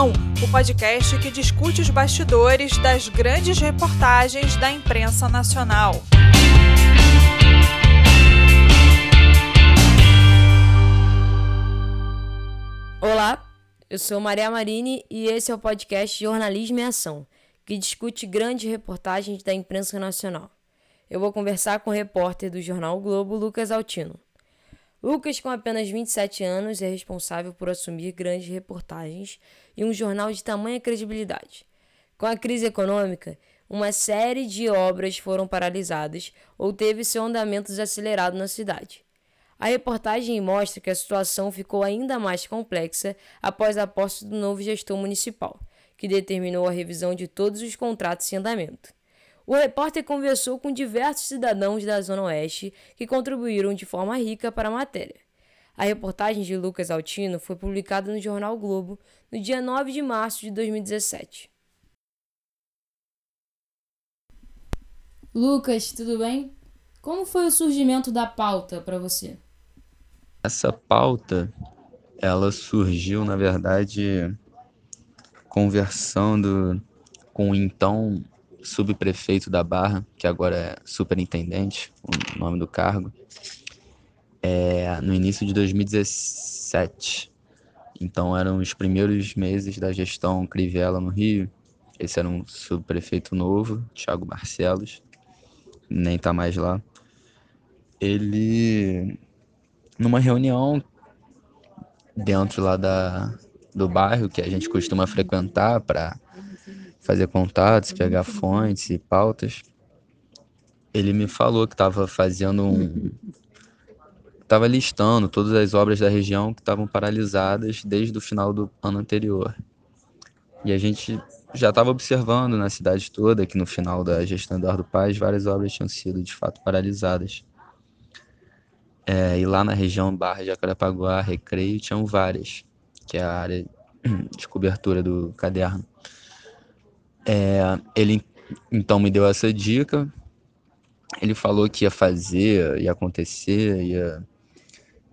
O podcast que discute os bastidores das grandes reportagens da imprensa nacional. Olá, eu sou Maria Marini e esse é o podcast Jornalismo em Ação, que discute grandes reportagens da imprensa nacional. Eu vou conversar com o repórter do jornal o Globo, Lucas Altino. Lucas, com apenas 27 anos, é responsável por assumir grandes reportagens e um jornal de tamanha credibilidade. Com a crise econômica, uma série de obras foram paralisadas ou teve seu andamento desacelerado na cidade. A reportagem mostra que a situação ficou ainda mais complexa após a posse do novo gestor municipal, que determinou a revisão de todos os contratos em andamento. O repórter conversou com diversos cidadãos da Zona Oeste que contribuíram de forma rica para a matéria. A reportagem de Lucas Altino foi publicada no jornal o Globo no dia 9 de março de 2017. Lucas, tudo bem? Como foi o surgimento da pauta para você? Essa pauta, ela surgiu, na verdade, conversando com o então subprefeito da Barra, que agora é superintendente, o nome do cargo, é, no início de 2017. Então eram os primeiros meses da gestão Crivella no Rio. Esse era um subprefeito novo, Thiago Barcelos, nem está mais lá. Ele, numa reunião dentro lá da, do bairro que a gente costuma frequentar para fazer contatos, pegar fontes e pautas, ele me falou que estava fazendo um. Estava listando todas as obras da região que estavam paralisadas desde o final do ano anterior. E a gente já estava observando na cidade toda que no final da gestão Eduardo Paz várias obras tinham sido de fato paralisadas. É, e lá na região Barra de Jacarapaguá, Recreio, tinham várias, que é a área de cobertura do caderno. É, ele então me deu essa dica. Ele falou que ia fazer, ia acontecer, ia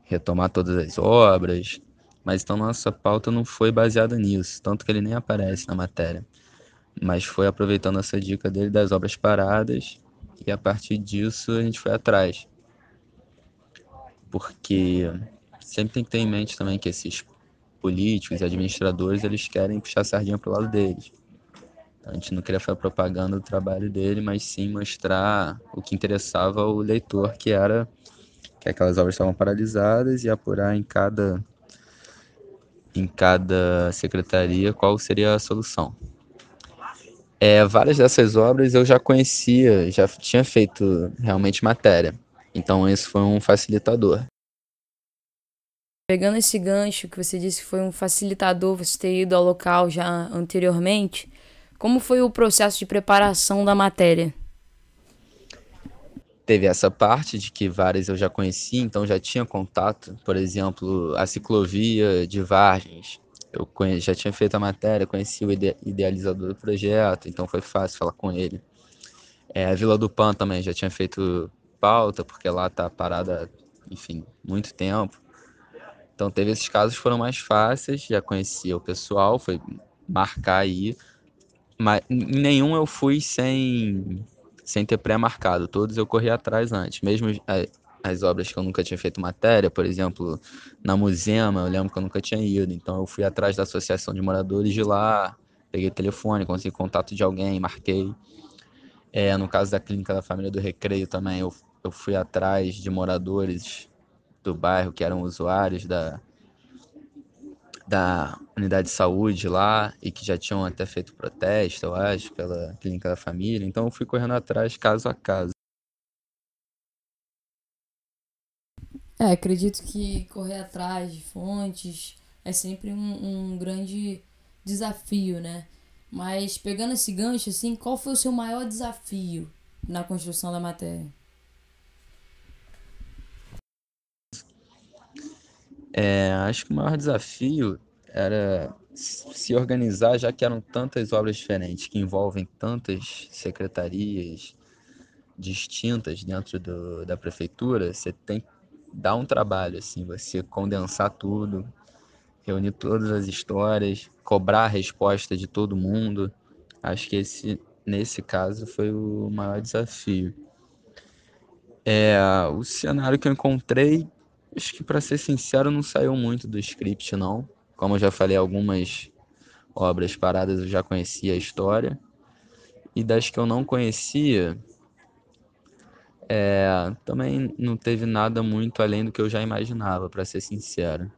retomar todas as obras, mas então nossa pauta não foi baseada nisso, tanto que ele nem aparece na matéria. Mas foi aproveitando essa dica dele das obras paradas e a partir disso a gente foi atrás. Porque sempre tem que ter em mente também que esses políticos e administradores, eles querem puxar a sardinha pro lado deles. A gente não queria fazer propaganda do trabalho dele, mas sim mostrar o que interessava ao leitor, que era que aquelas obras estavam paralisadas e apurar em cada em cada secretaria qual seria a solução. É, várias dessas obras eu já conhecia, já tinha feito realmente matéria. Então esse foi um facilitador. Pegando esse gancho que você disse foi um facilitador você ter ido ao local já anteriormente, como foi o processo de preparação da matéria? Teve essa parte de que várias eu já conhecia, então já tinha contato. Por exemplo, a ciclovia de Vargens. Eu já tinha feito a matéria, conheci o idealizador do projeto, então foi fácil falar com ele. É, a Vila do Pan também já tinha feito pauta, porque lá tá parada, enfim, muito tempo. Então teve esses casos foram mais fáceis, já conhecia o pessoal, foi marcar aí mas nenhum eu fui sem, sem ter pré-marcado. Todos eu corri atrás antes. Mesmo as obras que eu nunca tinha feito matéria, por exemplo, na Musema, eu lembro que eu nunca tinha ido. Então eu fui atrás da associação de moradores de lá, peguei telefone, consegui contato de alguém, marquei. É, no caso da clínica da família do Recreio também, eu, eu fui atrás de moradores do bairro que eram usuários da, da unidade de saúde lá e que já tinham até feito protesto, eu acho, pela clínica da família. Então eu fui correndo atrás caso a caso. É, acredito que correr atrás de fontes é sempre um, um grande desafio, né? Mas pegando esse gancho, assim, qual foi o seu maior desafio na construção da matéria? É, acho que o maior desafio era se organizar, já que eram tantas obras diferentes, que envolvem tantas secretarias distintas dentro do, da prefeitura, você tem que dar um trabalho, assim, você condensar tudo, reunir todas as histórias, cobrar a resposta de todo mundo. Acho que esse, nesse caso, foi o maior desafio. É, o cenário que eu encontrei, acho que para ser sincero, não saiu muito do script, não. Como eu já falei, algumas obras paradas eu já conhecia a história. E das que eu não conhecia, é, também não teve nada muito além do que eu já imaginava, para ser sincero.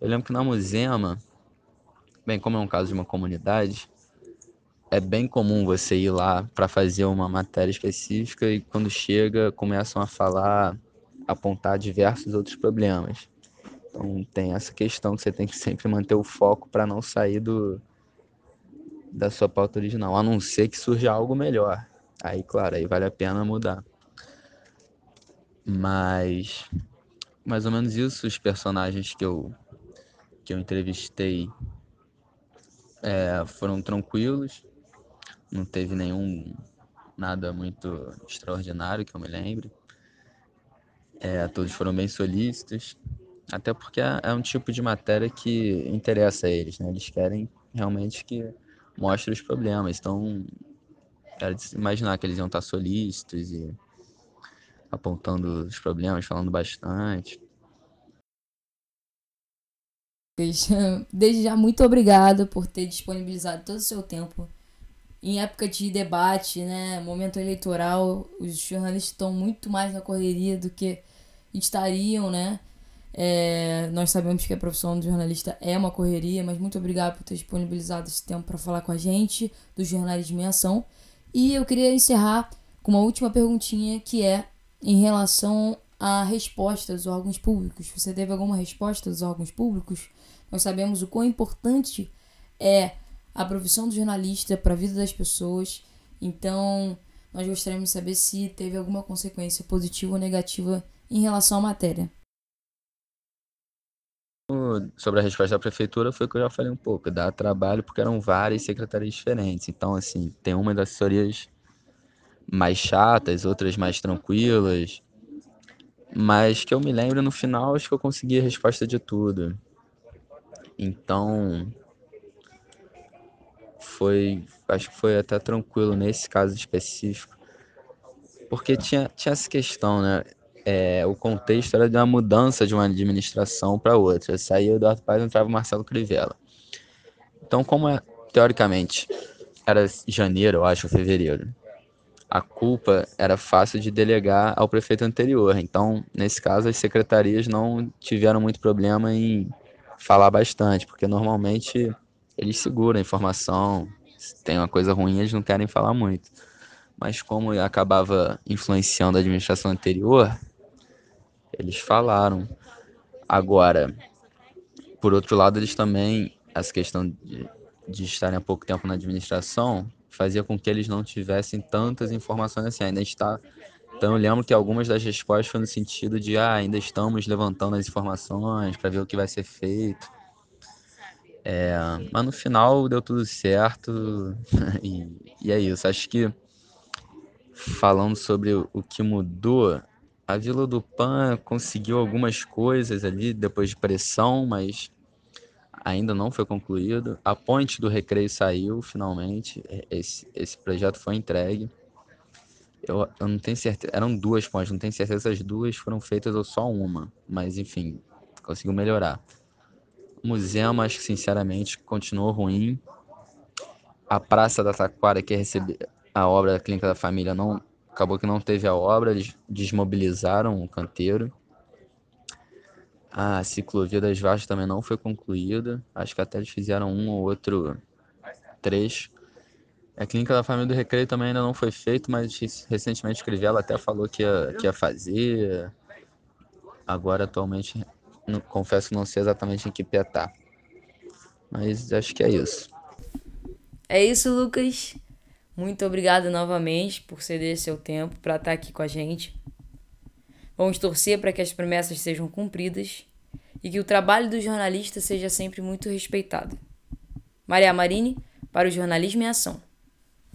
Eu lembro que na Musema, bem, como é um caso de uma comunidade, é bem comum você ir lá para fazer uma matéria específica e quando chega começam a falar, apontar diversos outros problemas. Então tem essa questão que você tem que sempre manter o foco para não sair do, da sua pauta original, a não ser que surja algo melhor. Aí, claro, aí vale a pena mudar. Mas mais ou menos isso, os personagens que eu que eu entrevistei é, foram tranquilos, não teve nenhum nada muito extraordinário que eu me lembre. É, todos foram bem solícitos, até porque é, é um tipo de matéria que interessa a eles, né? Eles querem realmente que mostre os problemas. Então, era de imaginar que eles iam estar solícitos e apontando os problemas, falando bastante. Desde já, muito obrigado por ter disponibilizado todo o seu tempo. Em época de debate, né, momento eleitoral, os jornalistas estão muito mais na correria do que estariam, né? É, nós sabemos que a profissão de jornalista é uma correria, mas muito obrigado por ter disponibilizado esse tempo para falar com a gente do jornalismo em ação. E eu queria encerrar com uma última perguntinha que é em relação a respostas dos órgãos públicos. Você teve alguma resposta dos órgãos públicos? Nós sabemos o quão importante é a profissão do jornalista para a vida das pessoas. Então, nós gostaríamos de saber se teve alguma consequência positiva ou negativa em relação à matéria sobre a resposta da prefeitura foi o que eu já falei um pouco, dá trabalho porque eram várias secretarias diferentes. Então, assim, tem uma das assessorias mais chatas, outras mais tranquilas. Mas que eu me lembro, no final, acho que eu consegui a resposta de tudo. Então, foi, acho que foi até tranquilo nesse caso específico. Porque tinha, tinha essa questão, né? É, o contexto era de uma mudança de uma administração para outra. Saía o Eduardo Paes entrava o Marcelo Crivella. Então, como é, teoricamente era janeiro, eu acho, fevereiro, a culpa era fácil de delegar ao prefeito anterior. Então, nesse caso, as secretarias não tiveram muito problema em falar bastante, porque normalmente eles seguram a informação. Se tem uma coisa ruim, eles não querem falar muito. Mas como acabava influenciando a administração anterior, eles falaram. Agora, por outro lado, eles também, essa questão de, de estarem há pouco tempo na administração, fazia com que eles não tivessem tantas informações assim. Ainda está. Então, eu lembro que algumas das respostas foram no sentido de ah, ainda estamos levantando as informações para ver o que vai ser feito. É, mas no final deu tudo certo e, e é isso. Acho que falando sobre o que mudou, a Vila do Pan conseguiu algumas coisas ali depois de pressão, mas ainda não foi concluído. A ponte do Recreio saiu finalmente. Esse, esse projeto foi entregue. Eu, eu não tenho certeza. Eram duas pontes, não tenho certeza se as duas foram feitas ou só uma. Mas enfim, conseguiu melhorar. O museu, acho que sinceramente continuou ruim. A Praça da Taquara, que recebeu a obra da Clínica da Família, não Acabou que não teve a obra, eles desmobilizaram o canteiro. A ciclovia das Vastas também não foi concluída. Acho que até eles fizeram um ou outro trecho. A clínica da família do Recreio também ainda não foi feito, mas recentemente o Crivella até falou que ia, que ia fazer. Agora, atualmente, não, confesso que não sei exatamente em que pé tá. Mas acho que é isso. É isso, Lucas. Muito obrigado novamente por ceder seu tempo para estar tá aqui com a gente. Vamos torcer para que as promessas sejam cumpridas e que o trabalho do jornalista seja sempre muito respeitado. Maria Marini, para o Jornalismo em Ação.